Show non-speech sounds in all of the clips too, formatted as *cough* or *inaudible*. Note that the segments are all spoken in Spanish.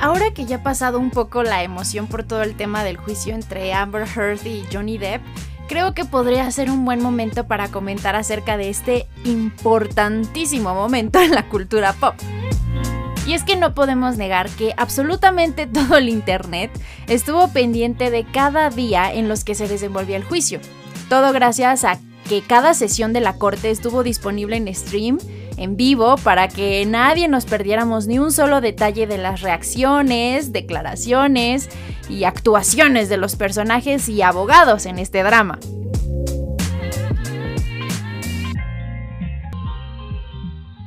Ahora que ya ha pasado un poco la emoción por todo el tema del juicio entre Amber Heard y Johnny Depp, creo que podría ser un buen momento para comentar acerca de este importantísimo momento en la cultura pop. Y es que no podemos negar que absolutamente *laughs* todo el Internet estuvo pendiente de cada día en los que se desenvolvía el juicio. Todo gracias a que cada sesión de la corte estuvo disponible en stream, en vivo, para que nadie nos perdiéramos ni un solo detalle de las reacciones, declaraciones y actuaciones de los personajes y abogados en este drama.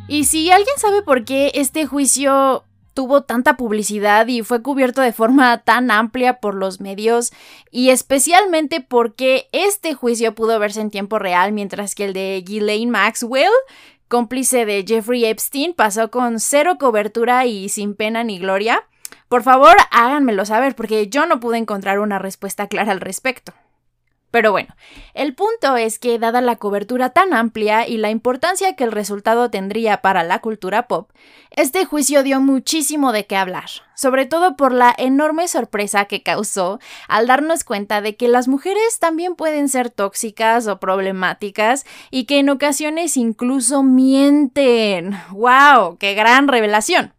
Y si alguien sabe por qué este juicio tuvo tanta publicidad y fue cubierto de forma tan amplia por los medios y especialmente porque este juicio pudo verse en tiempo real mientras que el de Ghislaine Maxwell, cómplice de Jeffrey Epstein, pasó con cero cobertura y sin pena ni gloria. Por favor, háganmelo saber porque yo no pude encontrar una respuesta clara al respecto. Pero bueno, el punto es que dada la cobertura tan amplia y la importancia que el resultado tendría para la cultura pop, este juicio dio muchísimo de qué hablar, sobre todo por la enorme sorpresa que causó al darnos cuenta de que las mujeres también pueden ser tóxicas o problemáticas y que en ocasiones incluso mienten. ¡Wow! ¡Qué gran revelación!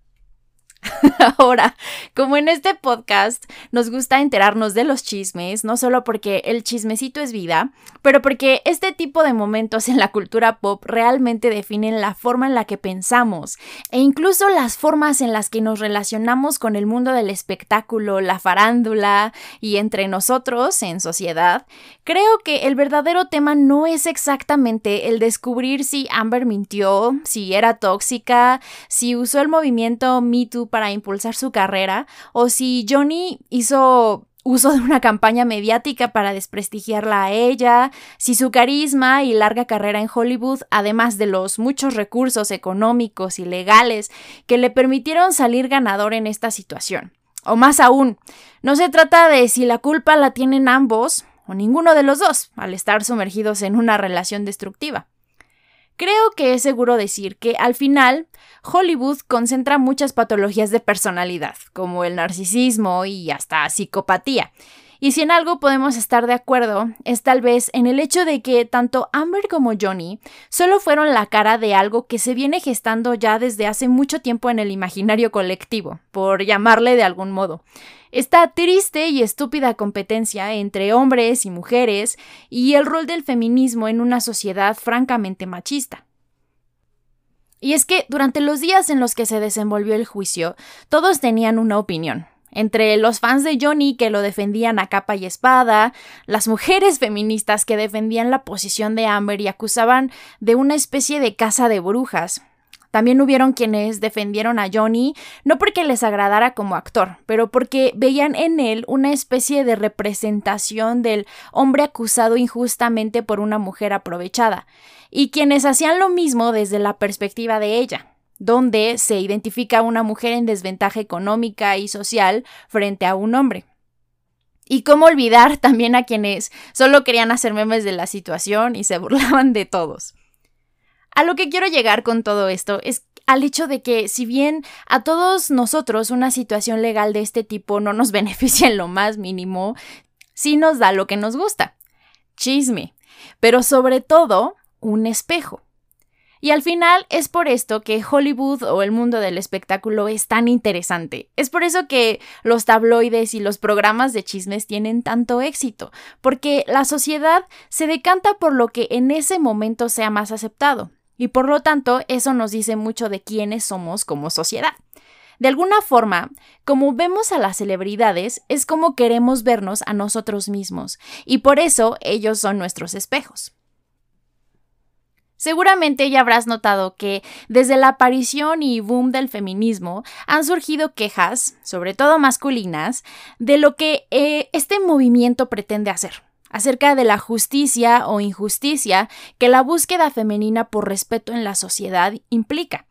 *laughs* Ahora, como en este podcast nos gusta enterarnos de los chismes, no solo porque el chismecito es vida, pero porque este tipo de momentos en la cultura pop realmente definen la forma en la que pensamos e incluso las formas en las que nos relacionamos con el mundo del espectáculo, la farándula y entre nosotros en sociedad, creo que el verdadero tema no es exactamente el descubrir si Amber mintió, si era tóxica, si usó el movimiento Me Too para impulsar su carrera, o si Johnny hizo uso de una campaña mediática para desprestigiarla a ella, si su carisma y larga carrera en Hollywood, además de los muchos recursos económicos y legales que le permitieron salir ganador en esta situación. O más aún, no se trata de si la culpa la tienen ambos o ninguno de los dos al estar sumergidos en una relación destructiva. Creo que es seguro decir que al final Hollywood concentra muchas patologías de personalidad, como el narcisismo y hasta psicopatía. Y si en algo podemos estar de acuerdo, es tal vez en el hecho de que tanto Amber como Johnny solo fueron la cara de algo que se viene gestando ya desde hace mucho tiempo en el imaginario colectivo, por llamarle de algún modo esta triste y estúpida competencia entre hombres y mujeres y el rol del feminismo en una sociedad francamente machista. Y es que durante los días en los que se desenvolvió el juicio, todos tenían una opinión. Entre los fans de Johnny que lo defendían a capa y espada, las mujeres feministas que defendían la posición de Amber y acusaban de una especie de casa de brujas, también hubieron quienes defendieron a Johnny no porque les agradara como actor, pero porque veían en él una especie de representación del hombre acusado injustamente por una mujer aprovechada, y quienes hacían lo mismo desde la perspectiva de ella donde se identifica a una mujer en desventaja económica y social frente a un hombre. Y cómo olvidar *laughs* también a quienes solo querían hacer memes de la situación y se *laughs* burlaban de todos. A lo que quiero llegar con todo esto es al hecho de que si bien a todos nosotros una situación legal de este tipo no nos *laughs* beneficia en lo más mínimo, sí nos da lo que nos gusta. Chisme. Pero sobre todo, un espejo. Y al final es por esto que Hollywood o el mundo del espectáculo es tan interesante. Es por eso que los tabloides y los programas de chismes tienen tanto éxito, porque la sociedad se decanta por lo que en ese momento sea más aceptado. Y por lo tanto, eso nos dice mucho de quiénes somos como sociedad. De alguna forma, como vemos a las celebridades, es como queremos vernos a nosotros mismos, y por eso ellos son nuestros espejos. Seguramente ya habrás notado que desde la aparición y boom del feminismo han surgido quejas, sobre todo masculinas, de lo que eh, este movimiento pretende hacer acerca de la justicia o injusticia que la búsqueda femenina por respeto en la sociedad implica.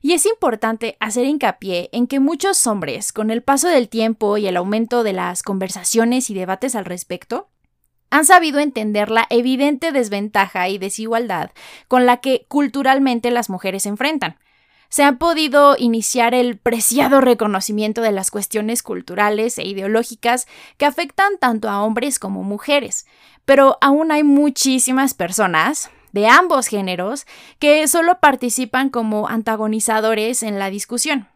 Y es importante hacer hincapié en que muchos hombres, con el paso del tiempo y el aumento de las conversaciones y debates al respecto, han sabido entender la evidente desventaja y desigualdad con la que culturalmente las mujeres se enfrentan. se ha podido iniciar el preciado reconocimiento de las cuestiones culturales e ideológicas que afectan tanto a hombres como mujeres, pero aún hay muchísimas personas de ambos géneros que solo participan como antagonizadores en la discusión.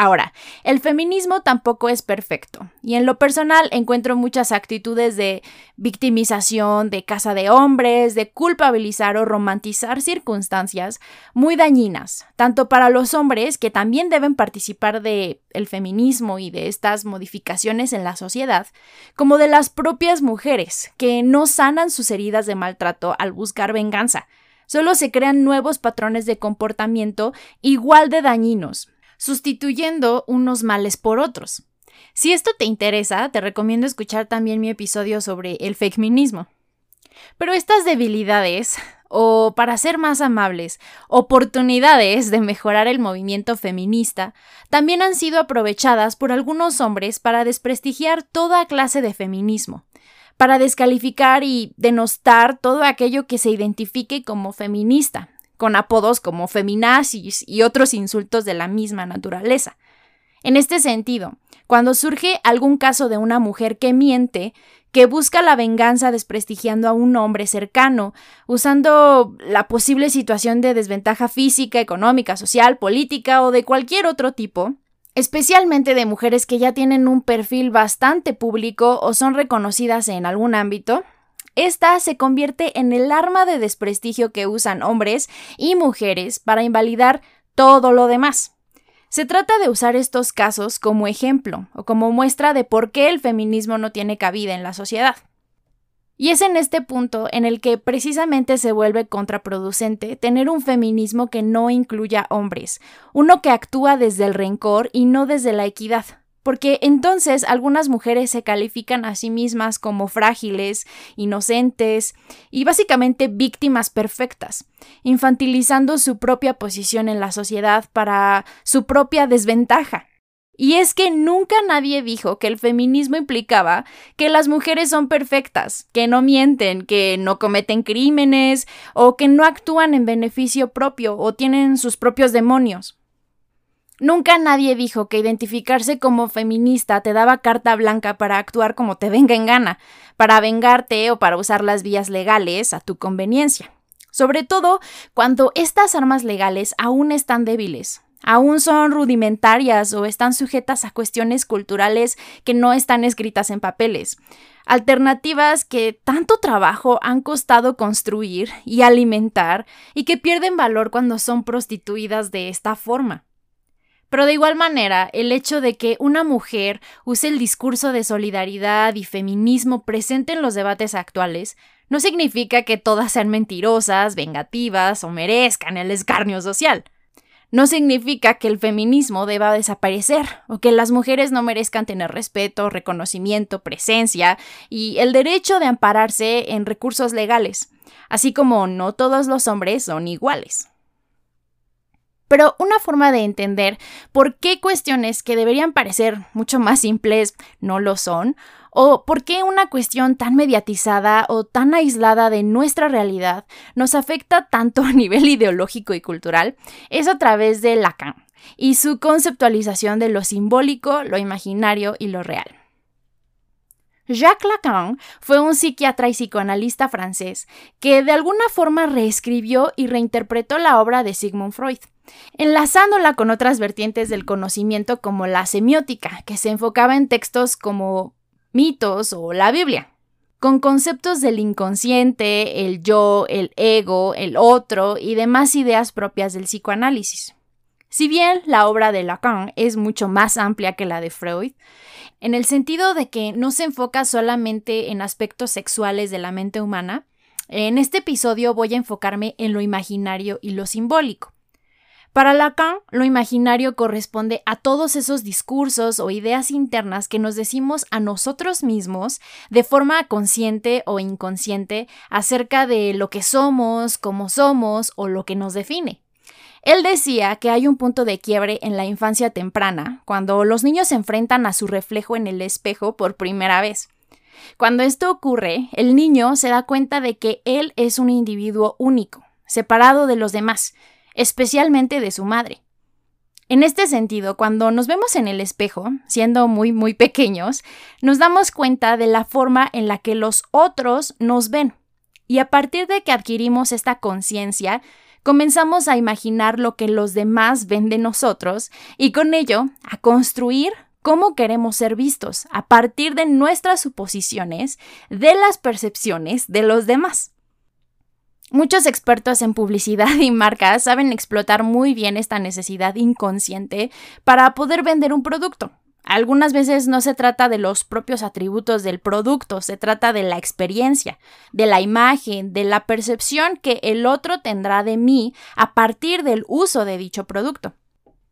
Ahora, el feminismo tampoco es perfecto, y en lo personal encuentro muchas actitudes de victimización, de casa de hombres, de culpabilizar o romantizar circunstancias muy dañinas, tanto para los hombres que también deben participar de el feminismo y de estas modificaciones en la sociedad, como de las propias mujeres que no sanan sus heridas de maltrato al buscar venganza. Solo se crean nuevos patrones de comportamiento igual de dañinos, sustituyendo unos males por otros. Si esto te interesa, te recomiendo escuchar también mi episodio sobre el feminismo. Pero estas debilidades, o para ser más amables, oportunidades de mejorar el movimiento feminista, también han sido aprovechadas por algunos hombres para desprestigiar toda clase de feminismo, para descalificar y denostar todo aquello que se identifique como feminista, con apodos como feminazis y otros insultos de la misma naturaleza. En este sentido, cuando surge algún caso de una mujer que miente, que busca la venganza desprestigiando a un hombre cercano, usando la posible situación de desventaja física, económica, social, política o de cualquier otro tipo, especialmente de mujeres que ya tienen un perfil bastante público o son reconocidas en algún ámbito, esta se convierte en el arma de desprestigio que usan hombres y mujeres para invalidar todo lo demás. Se trata de usar estos casos como ejemplo o como muestra de por qué el feminismo no tiene cabida en la sociedad. Y es en este punto en el que precisamente se vuelve contraproducente tener un feminismo que no incluya hombres, uno que actúa desde el rencor y no desde la equidad porque entonces algunas mujeres se califican a sí mismas como frágiles, inocentes y básicamente víctimas perfectas, infantilizando su propia posición en la sociedad para su propia desventaja. Y es que nunca nadie dijo que el feminismo implicaba que las mujeres son perfectas, que no mienten, que no cometen crímenes o que no actúan en beneficio propio o tienen sus propios demonios. Nunca nadie dijo que identificarse como feminista te daba carta blanca para actuar como te venga en gana, para vengarte o para usar las vías legales a tu conveniencia. Sobre todo cuando estas armas legales aún están débiles, aún son rudimentarias o están sujetas a cuestiones culturales que no están escritas en papeles. Alternativas que tanto trabajo han costado construir y alimentar y que pierden valor cuando son prostituidas de esta forma. Pero de igual manera, el hecho de que una mujer use el discurso de solidaridad y feminismo presente en los debates actuales no significa que todas sean mentirosas, vengativas o merezcan el escarnio social. No significa que el feminismo deba desaparecer o que las mujeres no merezcan tener respeto, reconocimiento, presencia y el derecho de ampararse en recursos legales, así como no todos los hombres son iguales. Pero una forma de entender por qué cuestiones que deberían parecer mucho más simples no lo son, o por qué una cuestión tan mediatizada o tan aislada de nuestra realidad nos afecta tanto a nivel *laughs* ideológico y cultural, es a través de Lacan y su conceptualización de lo simbólico, lo imaginario y lo real. Jacques Lacan fue un psiquiatra y psicoanalista francés que de alguna forma reescribió y reinterpretó la obra de Sigmund Freud enlazándola con otras vertientes del conocimiento como la semiótica, que se enfocaba en textos como mitos o la Biblia, con conceptos del inconsciente, el yo, el ego, el otro y demás ideas propias del psicoanálisis. Si bien la obra de Lacan es mucho más amplia que la de Freud, en el sentido de que no se enfoca solamente en aspectos sexuales de la mente humana, en este episodio voy a enfocarme en lo imaginario y lo simbólico. Para Lacan, lo imaginario corresponde a todos esos discursos o ideas internas que nos decimos a nosotros mismos de forma consciente o inconsciente acerca de lo que somos, cómo somos o lo que nos define. Él decía que hay un punto de quiebre en la infancia temprana, cuando los niños se enfrentan a su reflejo en el espejo por primera vez. Cuando esto ocurre, el niño se da cuenta de que él es un individuo único, separado de los demás, especialmente de su madre. En este sentido, cuando nos vemos en el espejo, siendo muy, muy pequeños, nos damos cuenta de la forma en la que los otros nos ven. Y a partir de que adquirimos esta conciencia, comenzamos a imaginar lo que los demás ven de nosotros y con ello a construir cómo queremos ser vistos a partir de nuestras suposiciones, de las percepciones de los demás. Muchos expertos en publicidad y marcas saben explotar muy bien esta necesidad inconsciente para poder vender un producto. Algunas veces no se trata de los propios atributos del producto, se trata de la experiencia, de la imagen, de la percepción que el otro tendrá de mí a partir del uso de dicho producto.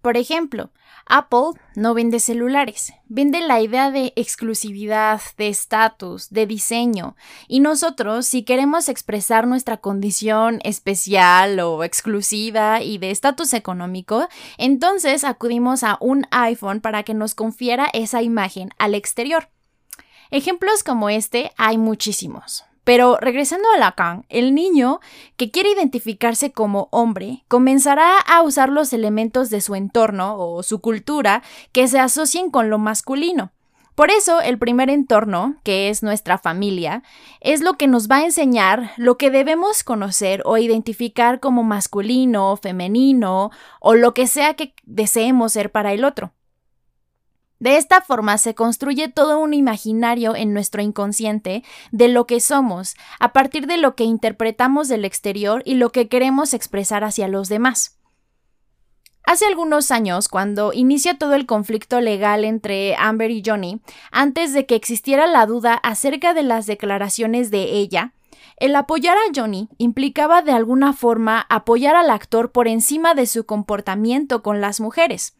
Por ejemplo, Apple no vende celulares, vende la idea de exclusividad, de estatus, de diseño, y nosotros, si queremos expresar nuestra condición especial o exclusiva y de estatus económico, entonces acudimos a un iPhone para que nos confiera esa imagen al exterior. Ejemplos como este hay muchísimos. Pero regresando a Lacan, el niño que quiere identificarse como hombre comenzará a usar los elementos de su entorno o su cultura que se asocien con lo masculino. Por eso, el primer entorno, que es nuestra familia, es lo que nos va a enseñar lo que debemos conocer o identificar como masculino, femenino o lo que sea que deseemos ser para el otro. De esta forma se construye todo un imaginario en nuestro inconsciente de lo que somos, a partir de lo que interpretamos del exterior y lo que queremos expresar hacia los demás. Hace algunos años, cuando inicia todo el conflicto legal entre Amber y Johnny, antes de que existiera la duda acerca de las declaraciones de ella, el apoyar a Johnny implicaba de alguna forma apoyar al actor por encima de su comportamiento con las mujeres.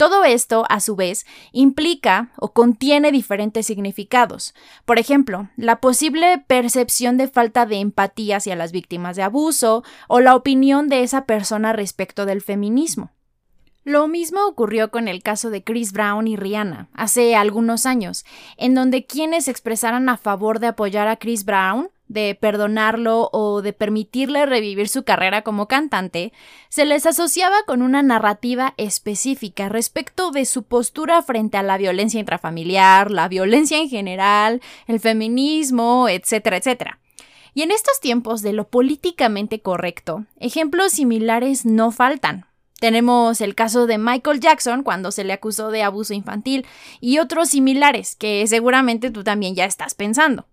Todo esto, a su vez, implica o contiene diferentes significados. Por ejemplo, la posible percepción de falta de empatía hacia las víctimas de abuso o la opinión de esa persona respecto del feminismo. Lo mismo ocurrió con el caso de Chris Brown y Rihanna hace algunos años, en donde quienes expresaran a favor de apoyar a Chris Brown de perdonarlo o de permitirle revivir su carrera como cantante, se les asociaba con una narrativa específica respecto de su postura frente a la violencia intrafamiliar, la violencia en general, el feminismo, etcétera, etcétera. Y en estos tiempos de lo políticamente correcto, ejemplos similares no faltan. Tenemos el caso de Michael Jackson cuando se le acusó de abuso infantil y otros similares que seguramente tú también ya estás pensando.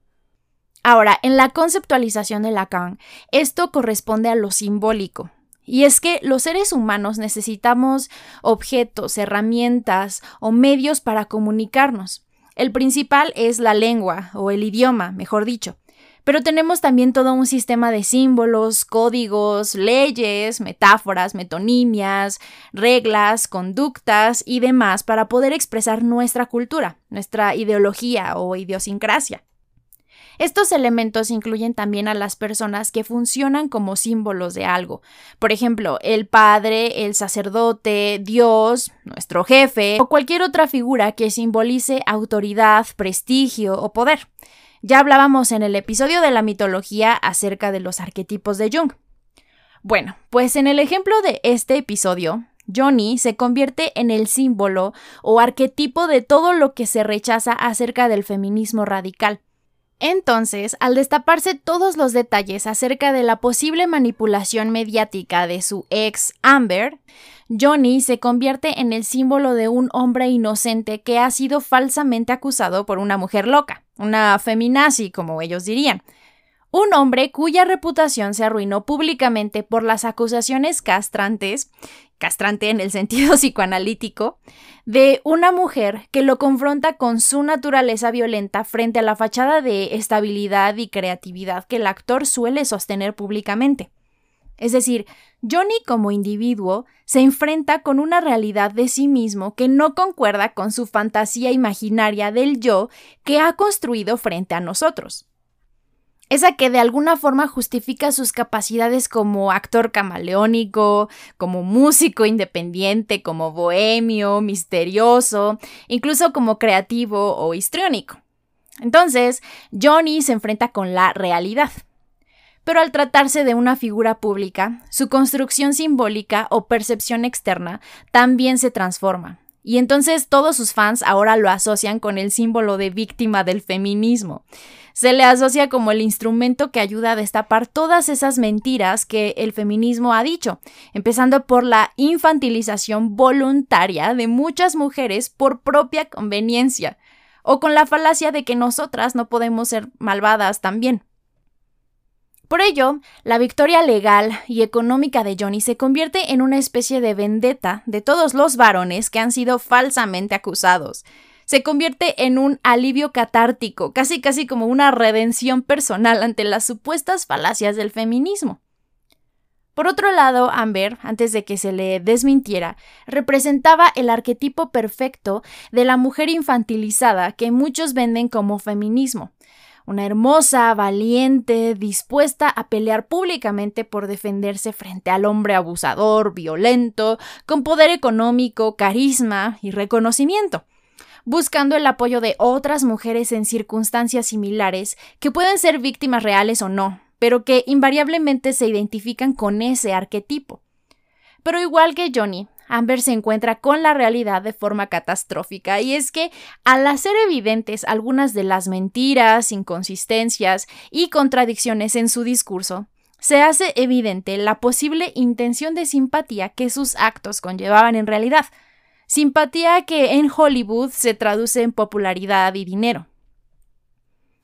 Ahora, en la conceptualización de Lacan, esto corresponde a lo simbólico. Y es que los seres humanos necesitamos objetos, herramientas o medios para comunicarnos. El principal es la lengua o el idioma, mejor dicho. Pero tenemos también todo un sistema de símbolos, códigos, leyes, metáforas, metonimias, reglas, conductas y demás para poder expresar nuestra cultura, nuestra ideología o idiosincrasia. Estos elementos incluyen también a las personas que funcionan como símbolos de algo. Por ejemplo, el padre, el sacerdote, Dios, nuestro jefe o cualquier otra figura que simbolice autoridad, prestigio o poder. Ya hablábamos en el episodio de la mitología acerca de los arquetipos de Jung. Bueno, pues en el ejemplo de este episodio, Johnny se convierte en el símbolo o arquetipo de todo lo que se rechaza acerca del feminismo radical. Entonces, al destaparse todos los detalles acerca de la posible manipulación mediática de su ex Amber, Johnny se convierte en el símbolo de un hombre inocente que ha sido falsamente acusado por una mujer loca, una feminazi, como ellos dirían. Un hombre cuya reputación se arruinó públicamente por las acusaciones castrantes castrante en el sentido *laughs* psicoanalítico, de una mujer que lo confronta con su naturaleza violenta frente a la fachada de estabilidad y creatividad que el actor suele sostener públicamente. Es decir, Johnny como individuo se enfrenta con una realidad de sí mismo que no concuerda con su fantasía imaginaria del yo que ha construido frente a nosotros esa que de alguna forma justifica sus capacidades como actor camaleónico, como músico independiente, como bohemio, misterioso, incluso como creativo o histriónico. Entonces, Johnny se enfrenta con la realidad. pero al tratarse de una figura pública, su construcción simbólica o percepción externa también se transforma. Y entonces todos sus fans ahora lo asocian con el símbolo de víctima del feminismo. Se le asocia como el instrumento que ayuda a destapar todas esas mentiras que el feminismo ha dicho, empezando por la infantilización voluntaria de muchas mujeres por propia conveniencia, o con la falacia de que nosotras no podemos ser malvadas también. Por ello, la victoria legal y económica de Johnny se convierte en una especie de vendetta de todos los varones que han sido falsamente acusados. Se convierte en un alivio catártico, casi casi como una redención personal ante las supuestas falacias del feminismo. Por otro lado, Amber, antes de que se le desmintiera, representaba el arquetipo perfecto de la mujer infantilizada que muchos venden como feminismo una hermosa, valiente, dispuesta a pelear públicamente por defenderse frente al hombre abusador, violento, con poder económico, carisma y reconocimiento buscando el apoyo de otras mujeres en circunstancias similares que pueden ser víctimas reales o no, pero que invariablemente se identifican con ese arquetipo. Pero igual que Johnny, Amber se encuentra con la realidad de forma catastrófica. Y es que al hacer evidentes algunas de las mentiras, inconsistencias y contradicciones en su discurso, se hace evidente la posible intención de simpatía que sus actos conllevaban en realidad, simpatía que en Hollywood se traduce en popularidad y dinero.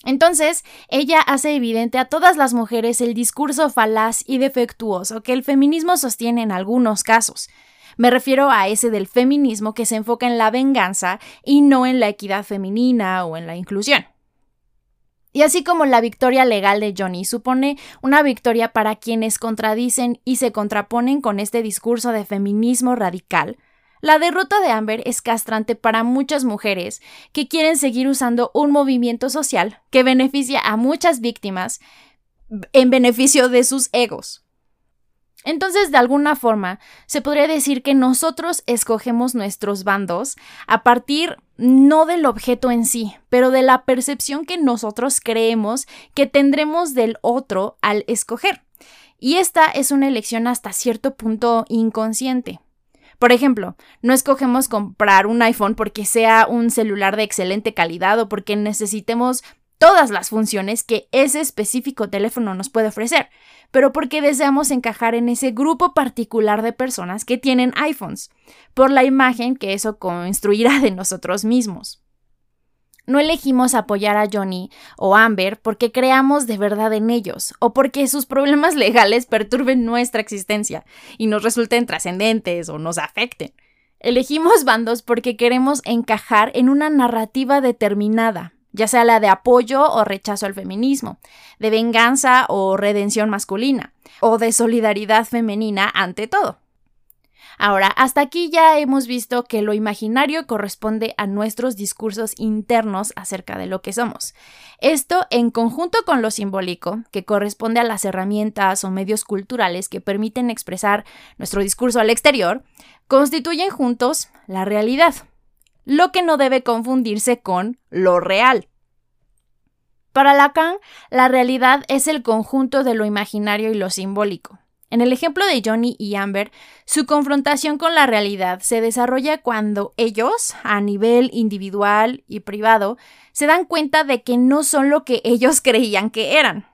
Entonces, ella hace evidente a todas las mujeres el discurso falaz y defectuoso que el feminismo sostiene en algunos casos, me refiero a ese del feminismo que se enfoca en la venganza y no en la equidad femenina o en la inclusión. Y así como la victoria legal de Johnny supone una victoria para quienes contradicen y se contraponen con este discurso de feminismo radical, la derrota de Amber es castrante para muchas mujeres que quieren seguir usando un movimiento social que beneficia a muchas víctimas en beneficio de sus egos. Entonces, de alguna forma, se podría decir que nosotros escogemos nuestros bandos a partir no del objeto en sí, pero de la percepción que nosotros creemos que tendremos del otro al escoger. Y esta es una elección hasta cierto punto inconsciente. Por ejemplo, no escogemos comprar un iPhone porque sea un celular de excelente calidad o porque necesitemos todas las funciones que ese específico teléfono nos puede ofrecer, pero porque deseamos encajar en ese grupo particular de personas que tienen iPhones, por la imagen que eso construirá de nosotros mismos. No elegimos apoyar a Johnny o Amber porque creamos de verdad en ellos o porque sus problemas *laughs* legales perturben nuestra existencia y nos resulten trascendentes o nos afecten. Elegimos bandos porque queremos encajar en una narrativa determinada, ya sea la de apoyo o rechazo al feminismo, de venganza o redención masculina, o de solidaridad femenina ante todo. Ahora, hasta aquí ya hemos visto que lo imaginario corresponde a nuestros discursos internos acerca de lo que somos. Esto, en conjunto con lo simbólico, que corresponde a las herramientas o medios culturales que permiten expresar nuestro discurso al exterior, constituyen juntos la realidad lo que no debe confundirse con lo real. Para Lacan, la realidad es el conjunto de lo imaginario y lo simbólico. En el ejemplo de Johnny y Amber, su confrontación con la realidad se desarrolla cuando ellos, a nivel individual y privado, se dan cuenta de que no son lo que ellos *laughs* creían que eran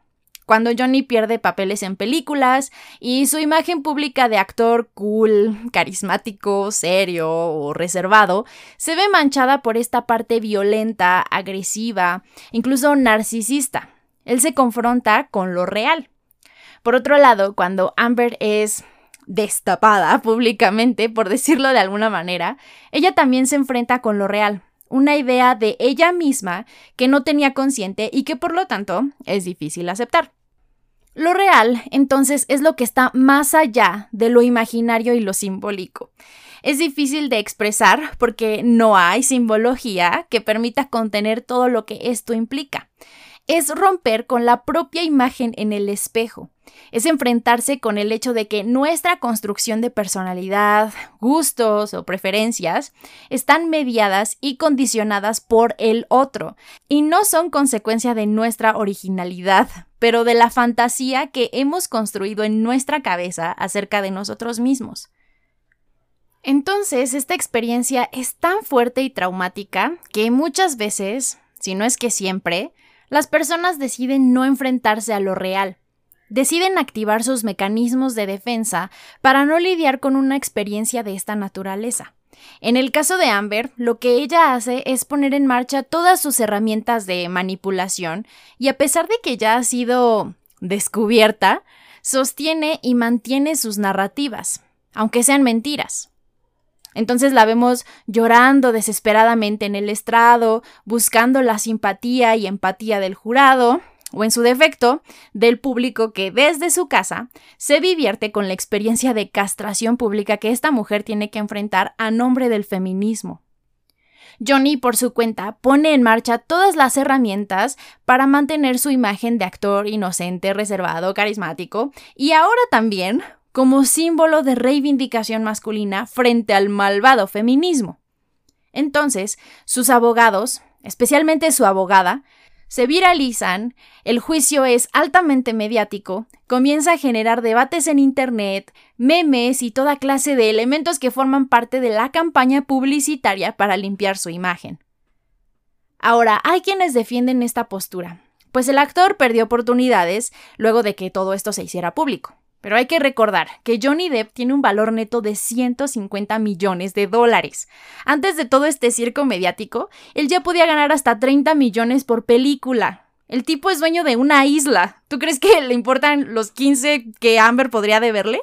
cuando Johnny pierde papeles en películas y su imagen pública de actor cool, carismático, serio o reservado se ve manchada por esta parte violenta, agresiva, incluso narcisista. Él se confronta con lo real. Por otro lado, cuando Amber es destapada *laughs* públicamente, por decirlo de alguna manera, ella también se enfrenta con lo real, una idea de ella misma que no tenía consciente y que por lo tanto es difícil aceptar. Lo real, entonces, es lo que está más allá de lo imaginario y lo simbólico. Es difícil de expresar porque no hay simbología que permita contener todo lo que esto implica. Es romper con la propia imagen en el espejo. Es enfrentarse con el hecho de que nuestra construcción de personalidad, gustos o preferencias están mediadas y condicionadas por el otro y no son consecuencia de nuestra originalidad, pero de la fantasía que hemos construido en nuestra cabeza acerca de nosotros mismos. Entonces, esta experiencia es tan fuerte y traumática que muchas veces, si no es que siempre, las personas deciden no enfrentarse a lo real. Deciden activar sus mecanismos de defensa para no lidiar con una experiencia de esta naturaleza. En el caso de Amber, lo que ella hace es poner en marcha todas sus herramientas de manipulación y a pesar de que ya ha sido descubierta, sostiene y mantiene sus narrativas, aunque sean mentiras. Entonces la vemos llorando desesperadamente en el estrado, buscando la simpatía y empatía del jurado, o en su defecto, del público que desde su casa se divierte con la experiencia de castración pública que esta mujer tiene que enfrentar a nombre del feminismo. Johnny, por su cuenta, pone en marcha todas las herramientas para mantener su imagen de actor inocente, reservado, carismático, y ahora también como símbolo de reivindicación masculina frente al malvado feminismo. Entonces, sus abogados, especialmente su abogada, se viralizan, el juicio es altamente mediático, comienza a generar debates en Internet, memes y toda clase de elementos que forman parte de la campaña publicitaria para limpiar su imagen. Ahora, hay quienes defienden esta postura, pues el actor perdió oportunidades luego de que todo esto se hiciera público. Pero hay que recordar que Johnny Depp tiene un valor neto de 150 millones de dólares. Antes de todo este circo mediático, él ya podía ganar hasta 30 millones por película. El tipo es dueño de una isla. ¿Tú crees que le importan los 15 que Amber podría deberle?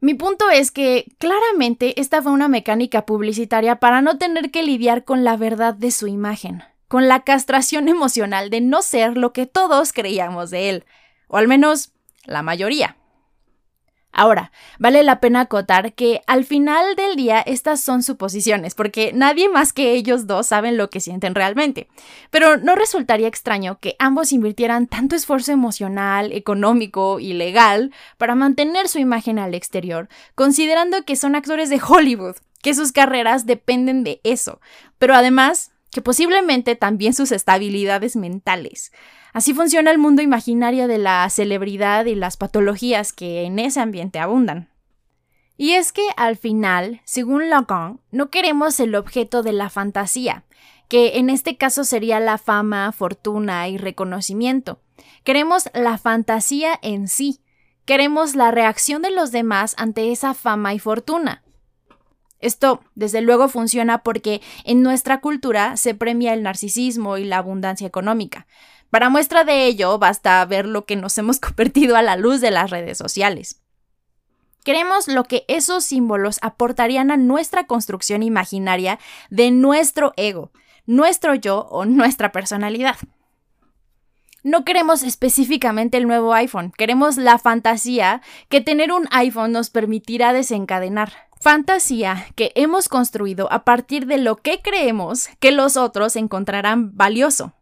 Mi punto es que claramente esta fue una mecánica publicitaria para no tener que lidiar con la verdad de su imagen, con la castración emocional de no ser lo que todos creíamos de él, o al menos la mayoría. Ahora, vale la pena acotar que al final del día estas son suposiciones, porque nadie más que ellos dos saben lo que sienten realmente. Pero no resultaría extraño que ambos invirtieran tanto esfuerzo emocional, económico y legal para mantener su imagen al exterior, considerando que son actores de Hollywood, que sus carreras dependen de eso, pero además que posiblemente también sus estabilidades mentales. Así funciona el mundo imaginario de la celebridad y las patologías que en ese ambiente abundan. Y es que al final, según Lacan, no queremos el objeto de la fantasía, que en este caso sería la fama, fortuna y reconocimiento. Queremos la fantasía en sí. Queremos la reacción de los demás ante esa fama y fortuna. Esto, desde luego, funciona porque en nuestra cultura se premia el narcisismo y la abundancia económica. Para muestra de ello, basta ver lo que nos hemos *laughs* convertido a la luz de las redes sociales. Queremos lo que esos símbolos aportarían a nuestra construcción imaginaria de nuestro ego, nuestro yo o nuestra personalidad. No queremos específicamente el nuevo iPhone, queremos la fantasía que tener un iPhone nos permitirá desencadenar. Fantasía que hemos construido a partir de lo que creemos que los otros encontrarán valioso.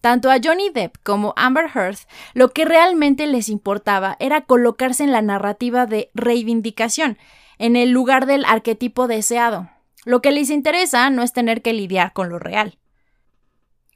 Tanto a Johnny Depp como Amber Heard, lo que realmente les importaba era colocarse en la narrativa de reivindicación, en el lugar del arquetipo deseado. Lo que les interesa no es tener que lidiar con lo real.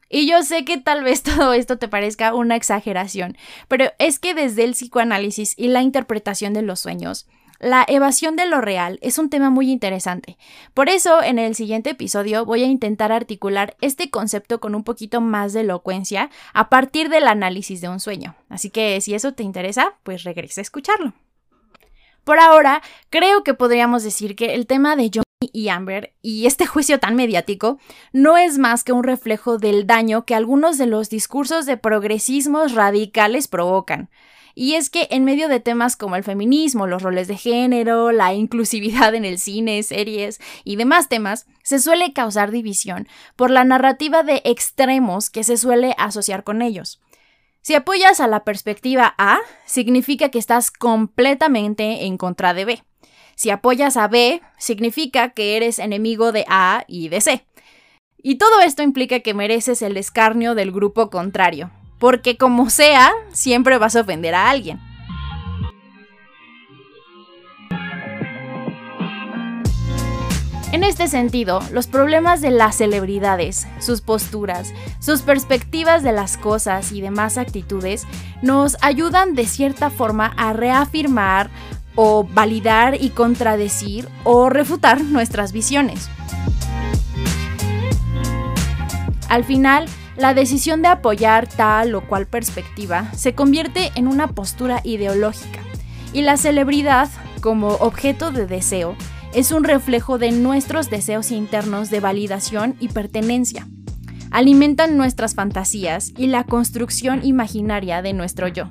Y yo sé que tal vez *laughs* todo esto te parezca una exageración, pero es que desde el psicoanálisis y la interpretación de los sueños, la evasión de lo real es un tema muy interesante. Por eso, en el siguiente episodio voy a intentar articular este concepto con un poquito más de elocuencia a partir del análisis de un sueño. Así que si eso te interesa, pues regresa a escucharlo. Por ahora, creo que podríamos decir que el tema de Johnny y Amber y este juicio tan mediático no es más que un reflejo del daño que algunos de los discursos de progresismos radicales provocan. Y es que en medio de temas como el feminismo, los roles de género, la inclusividad en el cine, series y demás temas, se suele causar división por la narrativa de extremos que se suele asociar con ellos. Si apoyas a la perspectiva A, significa que estás completamente en contra de B. Si apoyas a B, significa que eres enemigo de A y de C. Y todo esto implica que mereces el escarnio del grupo contrario, porque como sea, siempre vas a ofender a alguien. En este sentido, los problemas de las celebridades, sus posturas, sus perspectivas de las cosas y demás actitudes nos ayudan de cierta forma a reafirmar o validar y contradecir o refutar nuestras visiones. Al final, la decisión de apoyar tal o cual perspectiva se convierte en una postura ideológica y la celebridad, como objeto de deseo, es un reflejo de nuestros deseos internos de validación y pertenencia. Alimentan nuestras fantasías y la construcción imaginaria de nuestro yo.